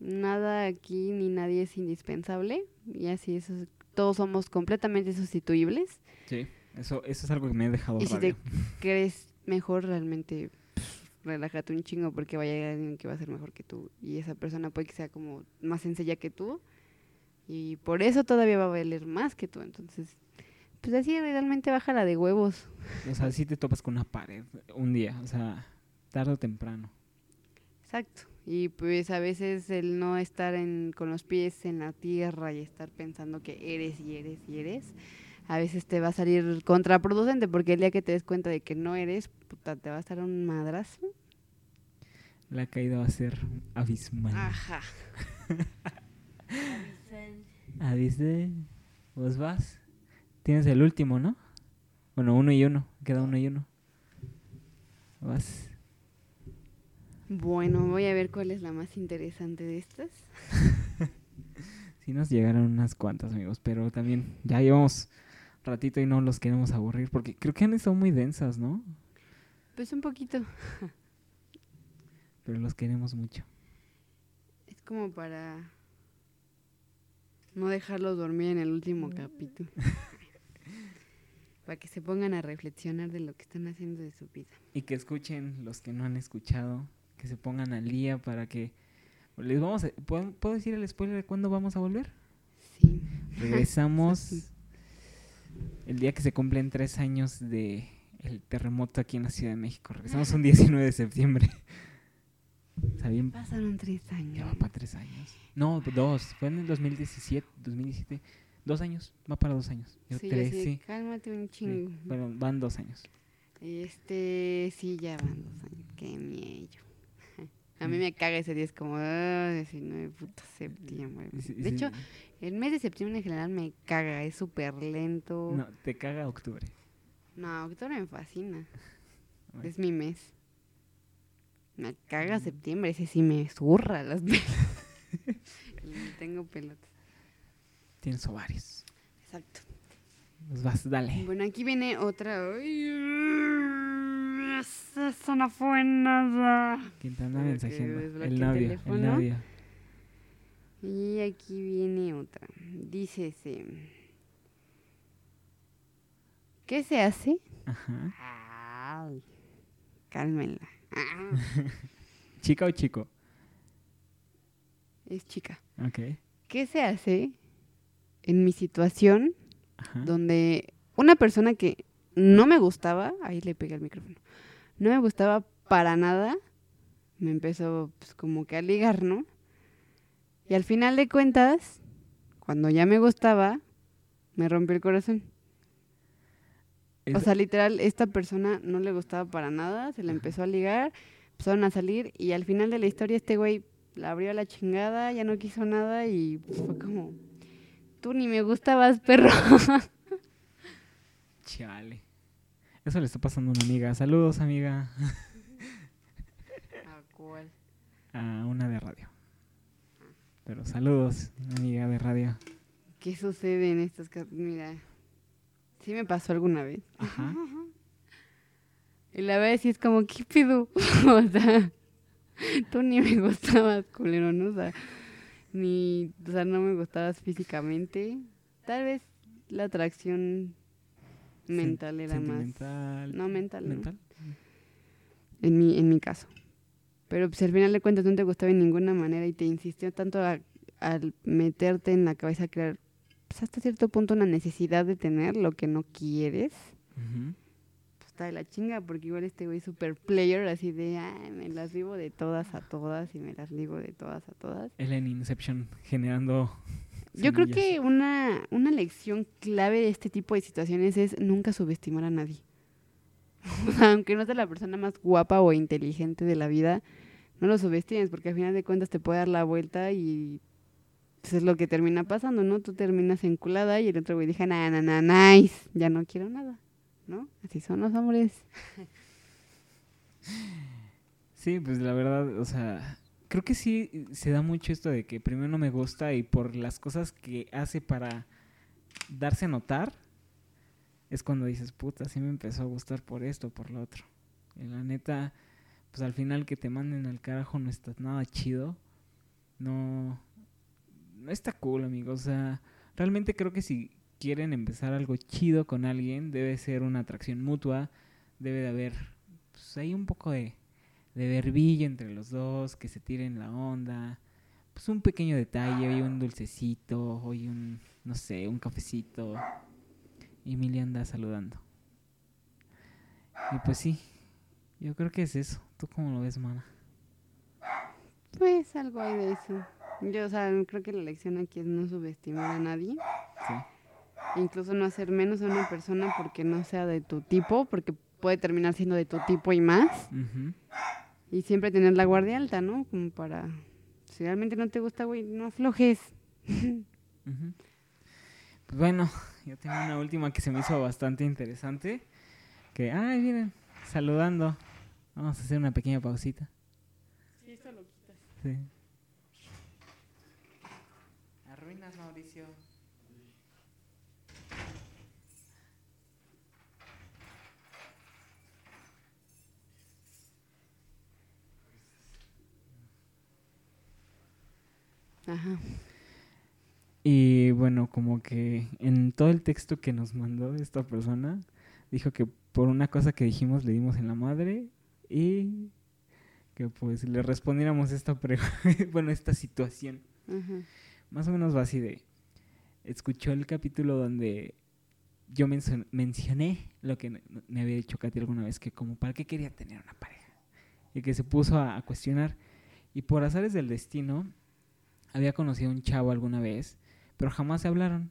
nada aquí ni nadie es indispensable. Y así, eso, es- todos somos completamente sustituibles. Sí. Eso, eso es algo que me ha dejado Y si rabia. te crees mejor, realmente relájate un chingo porque vaya a llegar alguien que va a ser mejor que tú. Y esa persona puede que sea como más sencilla que tú. Y por eso todavía va a valer más que tú. Entonces, pues así realmente bájala de huevos. O sea, si te topas con una pared un día. O sea, tarde o temprano. Exacto. Y pues a veces el no estar en, con los pies en la tierra y estar pensando que eres y eres y eres, a veces te va a salir contraproducente porque el día que te des cuenta de que no eres, puta, te va a estar un madrazo. La caída va a ser abismal. Ajá. Avise. ¿Vos vas? Tienes el último, ¿no? Bueno, uno y uno. Queda uno y uno. Vas. Bueno, voy a ver cuál es la más interesante de estas. Sí nos llegaron unas cuantas, amigos, pero también ya llevamos ratito y no los queremos aburrir porque creo que han estado muy densas, ¿no? Pues un poquito. Pero los queremos mucho. Es como para no dejarlos dormir en el último capítulo. para que se pongan a reflexionar de lo que están haciendo de su vida. Y que escuchen los que no han escuchado, que se pongan al día para que les vamos a, ¿puedo, ¿puedo decir el spoiler de cuándo vamos a volver? Sí. Regresamos. el día que se cumplen tres años de el terremoto aquí en la Ciudad de México. Regresamos un 19 de septiembre. Pasaron tres años. ya va para tres años. No, dos. Fue en el 2017, 2017. Dos años, va para dos años. Yo Sí, tres, sí. Cálmate un Sí, chingo. Bueno, van dos años. Este, sí, ya van dos años. Qué miedo. A mí me caga ese día, es como ah, 19 puta septiembre. De hecho, el mes de septiembre en general me caga, es súper lento. no, te caga octubre. No, octubre me fascina. Bueno. Es mi mes. Me caga Mm. septiembre, ese sí me zurra las Tengo pelotas. Tienes ovarios. Exacto. Pues vas, dale. Bueno, aquí viene otra. Ay, Eso no fue nada. ¿Quién te anda Para que mensajeando? El novio, el novio. Y aquí viene otra. Dice ese. ¿Qué se hace? Ajá. Ay, cálmenla. Ah, ¿Chica o chico? Es chica. Ok. ¿Qué se hace en mi situación Ajá. donde una persona que no me gustaba, ahí le pegué el micrófono, no me gustaba para nada, me empezó pues, como que a ligar, ¿no? Y al final de cuentas, cuando ya me gustaba, me rompió el corazón. O sea, literal, esta persona no le gustaba para nada, se le empezó a ligar, empezaron a salir y al final de la historia este güey la abrió a la chingada, ya no quiso nada y fue como, tú ni me gustabas, perro. Chale. Eso le está pasando a una amiga. Saludos, amiga. A una de radio. Pero saludos, amiga de radio. ¿Qué sucede en estos casos? Mira, sí me pasó alguna vez. Ajá. Y la verdad sí es como, ¿qué pido? o sea, tú ni me gustabas, culero, ¿no? O sea, ni, o sea, no me gustabas físicamente. Tal vez la atracción mental era más. No, mental. En mi, en mi caso. Pero pues al final de cuentas no te gustaba de ninguna manera y te insistió tanto al meterte en la cabeza a crear pues hasta cierto punto una necesidad de tener lo que no quieres. Pues está de la chinga porque igual este güey super player así de, ay, me las vivo de todas a todas y me las digo de todas a todas. Él en Inception generando. Yo creo que una, una lección clave de este tipo de situaciones es nunca subestimar a nadie. O sea, aunque no sea la persona más guapa o inteligente de la vida, no lo subestimes porque al final de cuentas te puede dar la vuelta y pues, es lo que termina pasando, ¿no? Tú terminas enculada y el otro güey dice, na, na, na, nice, ya no quiero nada, ¿no? Así son los hombres. Sí, pues la verdad, o sea, creo que sí se da mucho esto de que primero no me gusta y por las cosas que hace para darse a notar, es cuando dices, puta, sí me empezó a gustar por esto, por lo otro. Y la neta, pues al final que te manden al carajo no está nada chido. No, no está cool, amigos. O sea, realmente creo que si quieren empezar algo chido con alguien, debe ser una atracción mutua, debe de haber, pues hay un poco de de verbillo entre los dos, que se tiren la onda, pues un pequeño detalle, hoy un dulcecito, hoy un, no sé, un cafecito. Y Emilia anda saludando. Y pues sí, yo creo que es eso. ¿Tú cómo lo ves, mana? Pues algo hay de eso. Yo, o sea, creo que la lección aquí es no subestimar a nadie. Sí. incluso no hacer menos a una persona porque no sea de tu tipo, porque puede terminar siendo de tu tipo y más. Y siempre tener la guardia alta, ¿no? Como para, si realmente no te gusta, güey, no aflojes. Pues bueno, yo tengo una última que se me hizo bastante interesante. Que, ay, miren, saludando. Vamos a hacer una pequeña pausita. Sí. Arruinas, Mauricio. Ajá. Y bueno, como que en todo el texto que nos mandó esta persona, dijo que por una cosa que dijimos le dimos en la madre y que pues le respondiéramos esta bueno, esta situación. Ajá. Más o menos va así de escuchó el capítulo donde yo mencio- mencioné lo que me había dicho Katy alguna vez que como para qué quería tener una pareja y que se puso a, a cuestionar y por azares del destino había conocido a un chavo alguna vez pero jamás se hablaron.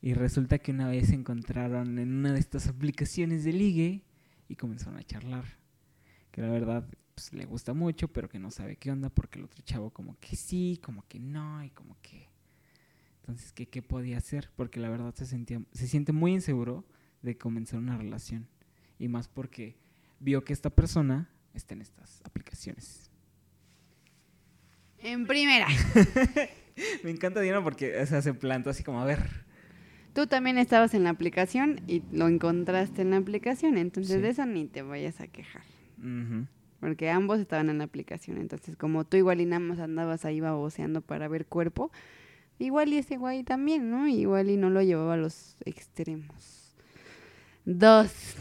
Y resulta que una vez se encontraron en una de estas aplicaciones de ligue y comenzaron a charlar. Que la verdad pues, le gusta mucho pero que no sabe qué onda porque el otro chavo como que sí como que no y como que entonces qué, qué podía hacer porque la verdad se sentía se siente muy inseguro de comenzar una relación. Y más porque vio que esta persona está en estas aplicaciones En primera, me encanta Diana porque o sea, se plantó así como a ver tú también estabas en la aplicación y lo encontraste en la aplicación, entonces Sí. de eso ni te vayas a quejar. Porque ambos estaban en la aplicación. Entonces, como tú igual y nada más andabas ahí baboseando para ver cuerpo, igual y ese güey también, ¿no? Igual y no lo llevaba a los extremos. Dos.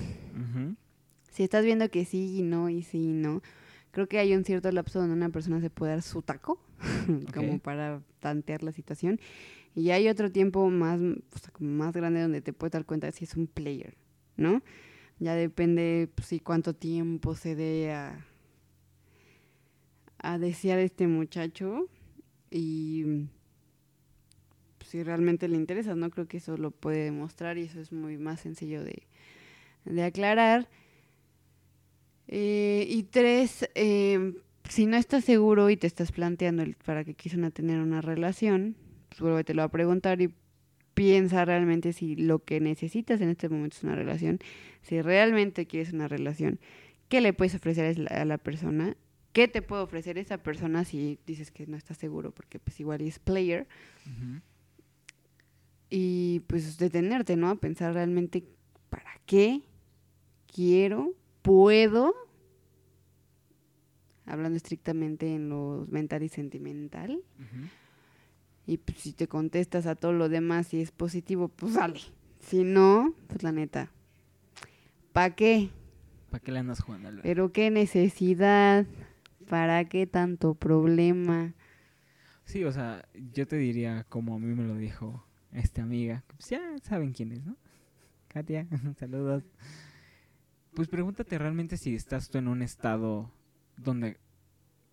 Si estás viendo que sí y no y sí y no, creo que hay un cierto lapso donde una persona se puede dar su taco, como para tantear la situación. Y hay otro tiempo más, o sea, como más grande donde te puedes dar cuenta de si es un player, ¿no? Ya depende pues, si cuánto tiempo se dé a, a desear a este muchacho y pues, si realmente le interesa, ¿no? Creo que eso lo puede demostrar y eso es muy más sencillo de, de aclarar. Eh, y tres, eh, si no estás seguro y te estás planteando el para qué quisieran tener una relación, pues vuélvetelo a preguntar y piensa realmente si lo que necesitas en este momento es una relación, si realmente quieres una relación, qué le puedes ofrecer a la- persona, qué te puede ofrecer esa persona si dices que no estás seguro, porque pues igual es player, y pues detenerte, ¿no? A pensar realmente para qué quiero, puedo, hablando estrictamente en lo mental y sentimental, y pues, si te contestas a todo lo demás y es positivo, pues sale. Si no, pues la neta, ¿para qué? ¿Para qué le andas jugando al Pero qué necesidad, ¿para qué tanto problema? Sí, o sea, yo te diría como a mí me lo dijo esta amiga, pues ya saben quién es, ¿no? Katia, saludos. Pues pregúntate realmente si estás tú en un estado donde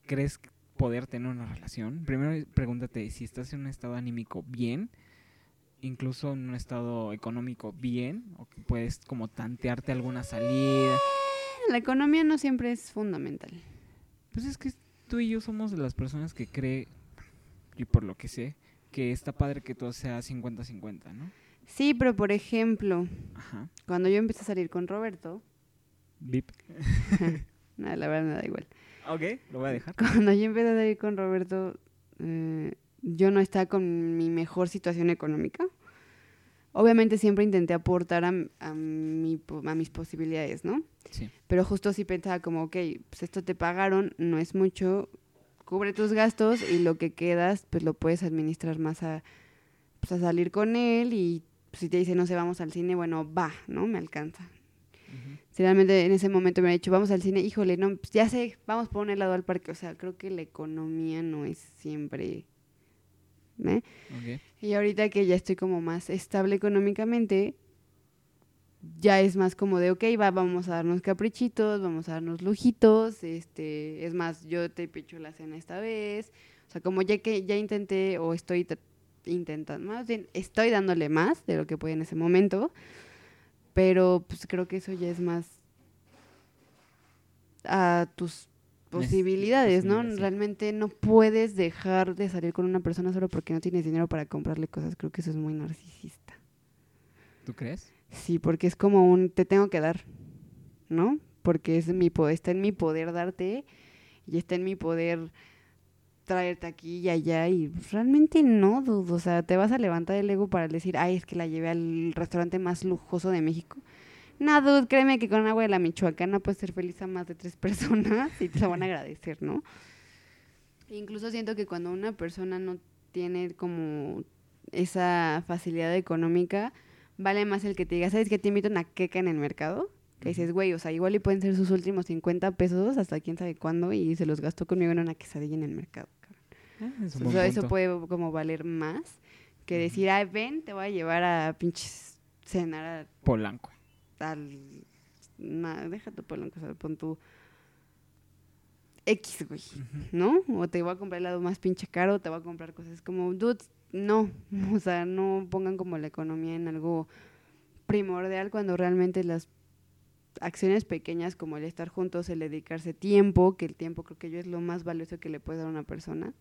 crees poder tener una relación. Primero pregúntate si estás en un estado anímico bien, incluso en un estado económico bien, o que puedes como tantearte alguna salida. La economía no siempre es fundamental. Pues es que tú y yo somos de las personas que cree, y por lo que sé, que está padre que todo sea 50-50, ¿no? Sí, pero por ejemplo, Ajá. cuando yo empecé a salir con Roberto, Vip. nada, la verdad me da igual. Ok, lo voy a dejar. Cuando yo empecé a salir con Roberto, eh, yo no estaba con mi mejor situación económica. Obviamente siempre intenté aportar a, a mi po- a mis posibilidades, ¿no? Sí. Pero justo sí pensaba como, ok, pues esto te pagaron, no es mucho, cubre tus gastos y lo que quedas, pues lo puedes administrar más a, pues, a salir con él y pues, si te dice, no sé, vamos al cine, bueno, va, ¿no? Me alcanza. Si realmente en ese momento me ha dicho, vamos al cine, híjole, no, pues ya sé, vamos por un helado al parque. O sea, creo que la economía no es siempre... ¿eh? Ok. Y ahorita que ya estoy como más estable económicamente, ya es más como de, ok, va, vamos a darnos caprichitos, vamos a darnos lujitos, este, es más, yo te picho la cena esta vez. O sea, como ya que ya intenté o estoy intentando, más bien, estoy dándole más de lo que puede en ese momento, pero pues creo que eso ya es más a tus posibilidades, ¿no? sí. Realmente no puedes dejar de salir con una persona solo porque no tienes dinero para comprarle cosas. Creo que eso es muy narcisista. ¿Tú crees? Sí, porque es como un te tengo que dar, ¿no? Porque es mi está en mi poder darte y está en mi poder traerte aquí y allá y realmente no, dudo. O sea, te vas a levantar el ego para decir, ay, es que la llevé al restaurante más lujoso de México. No, dude, créeme que con agua de la Michoacana puedes ser feliz a más de tres personas y te lo van a agradecer, ¿no? Incluso siento que cuando una persona no tiene como esa facilidad económica, vale más el que te diga, ¿sabes qué? Te invito a una queca en el mercado. Que dices, güey, o sea, igual y pueden ser sus últimos 50 pesos hasta quién sabe cuándo y se los gastó conmigo en una quesadilla en el mercado. Ah, es un O buen sea, eso puede como valer más que decir, ay, ven, te voy a llevar a pinches cenar a Polanco. al... na- deja tu polanco, o sea, pon tu X, güey, ¿no? O te voy a comprar el lado más pinche caro, te voy a comprar cosas como, dude, no, o sea, no pongan como la economía en algo primordial cuando realmente las acciones pequeñas como el estar juntos, el dedicarse tiempo, que el tiempo creo que yo es lo más valioso que le puede dar a una persona,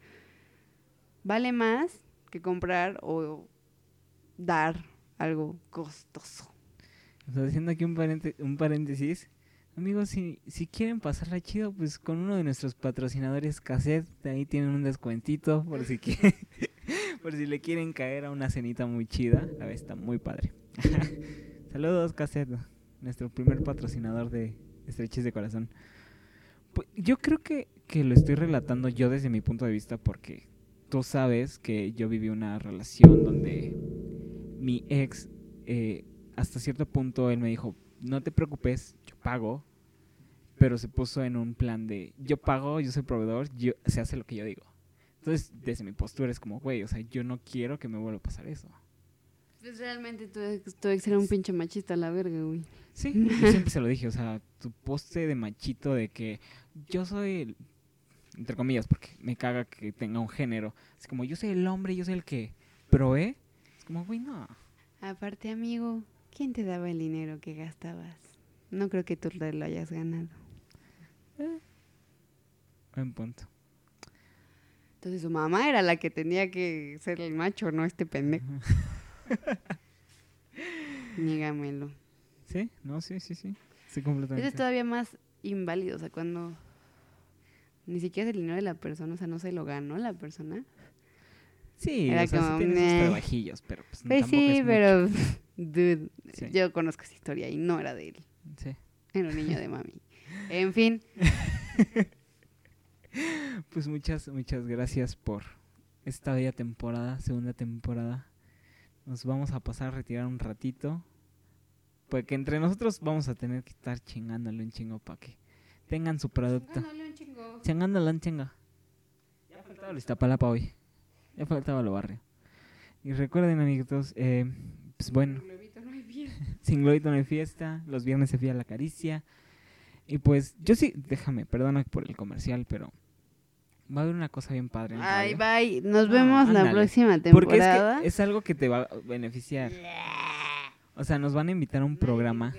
vale más que comprar o dar algo costoso. O sea, haciendo aquí un, paréntesis. Amigos, si, si quieren pasarla chido, pues con uno de nuestros patrocinadores cassette, ahí tienen un descuentito por si quieren, por si le quieren caer a una cenita muy chida. La verdad está muy padre. Saludos, cassette, nuestro primer patrocinador de Estreches de Corazón. Pues, yo creo que, que lo estoy relatando yo desde mi punto de vista porque tú sabes que yo viví una relación donde mi ex, eh, hasta cierto punto, él me dijo, no te preocupes, yo pago, pero se puso en un plan de, yo pago, yo soy proveedor, yo, se hace lo que yo digo. Entonces, desde mi postura es como, güey, o sea, yo no quiero que me vuelva a pasar eso. Pues realmente tu ex, tu ex era un pinche machista a la verga, güey. Sí, yo siempre se lo dije, o sea, tu poste de machito de que yo soy, entre comillas, porque me caga que tenga un género, es como yo soy el hombre, yo soy el que provee, es como, güey, no. Aparte, amigo, ¿quién te daba el dinero que gastabas? No creo que tú lo hayas ganado. Buen punto. Entonces su mamá era la que tenía que ser el macho, no este pendejo. Nígamelo. ¿Sí? No, sí, sí, sí. Sí, completamente. es todavía más inválido, o sea, cuando ni siquiera es el dinero de la persona, o sea, no se lo ganó la persona. Sí, Era o sea, sí como, tiene sus trabajillos, pero pues Pues tampoco sí, es pero, dude, Sí. yo conozco esa historia y no era de él. Sí. era un niño de mami. En fin, Pues muchas, muchas gracias por esta bella temporada, segunda temporada. Nos vamos a pasar a retirar un ratito. Porque entre nosotros vamos a tener que estar chingándole un chingo para que tengan su producto. Chingándole un chingo. Ya faltaba el Iztapalapa hoy. Ya faltaba lo barrio. Y recuerden, amiguitos, eh, pues bueno, sin globito no hay fiesta, los viernes se fía la caricia. Y pues yo sí, déjame, perdona por el comercial, pero va a haber una cosa bien padre. ay, bye, nos No, vemos la próxima Porque temporada. es, que es algo que te va a beneficiar. O sea, nos van a invitar a un programa.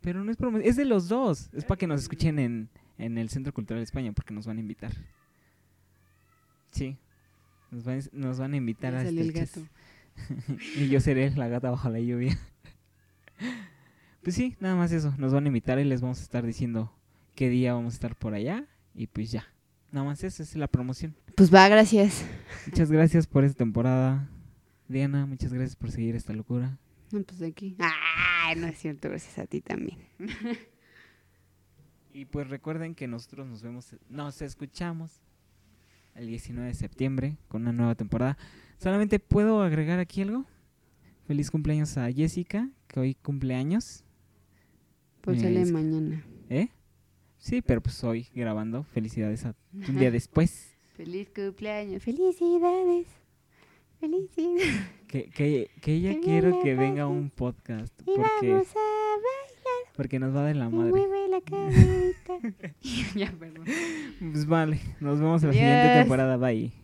Pero no es promoción, es de los dos. Es para que nos escuchen en, en el Centro Cultural de España, porque nos van a invitar. Sí. Nos van, nos van a invitar a el gato. y yo seré la gata bajo la lluvia. pues sí, nada más eso. Nos van a invitar y les vamos a estar diciendo qué día vamos a estar por allá. Y pues ya. Nada más eso, esa es la promoción. Pues va, gracias. Muchas gracias por esta temporada. Diana, muchas gracias por seguir esta locura. No, pues de aquí. Ay, no es cierto, gracias a ti también. Y pues recuerden que nosotros nos vemos, nos escuchamos el 19 de septiembre con una nueva temporada. Solamente puedo agregar aquí algo. Feliz cumpleaños a Jessica, que hoy cumpleaños. Pues Mira, sale mañana. ¿Eh? Sí, pero pues hoy grabando. Felicidades a un día después. Feliz cumpleaños. Felicidades. Felicidades. Que, que, que ella quiero que venga un podcast. Y Porque, vamos a porque nos va a dar la madre. Mueve la cabeza. ya, perdón. Pues vale, nos vemos en la siguiente temporada. Bye.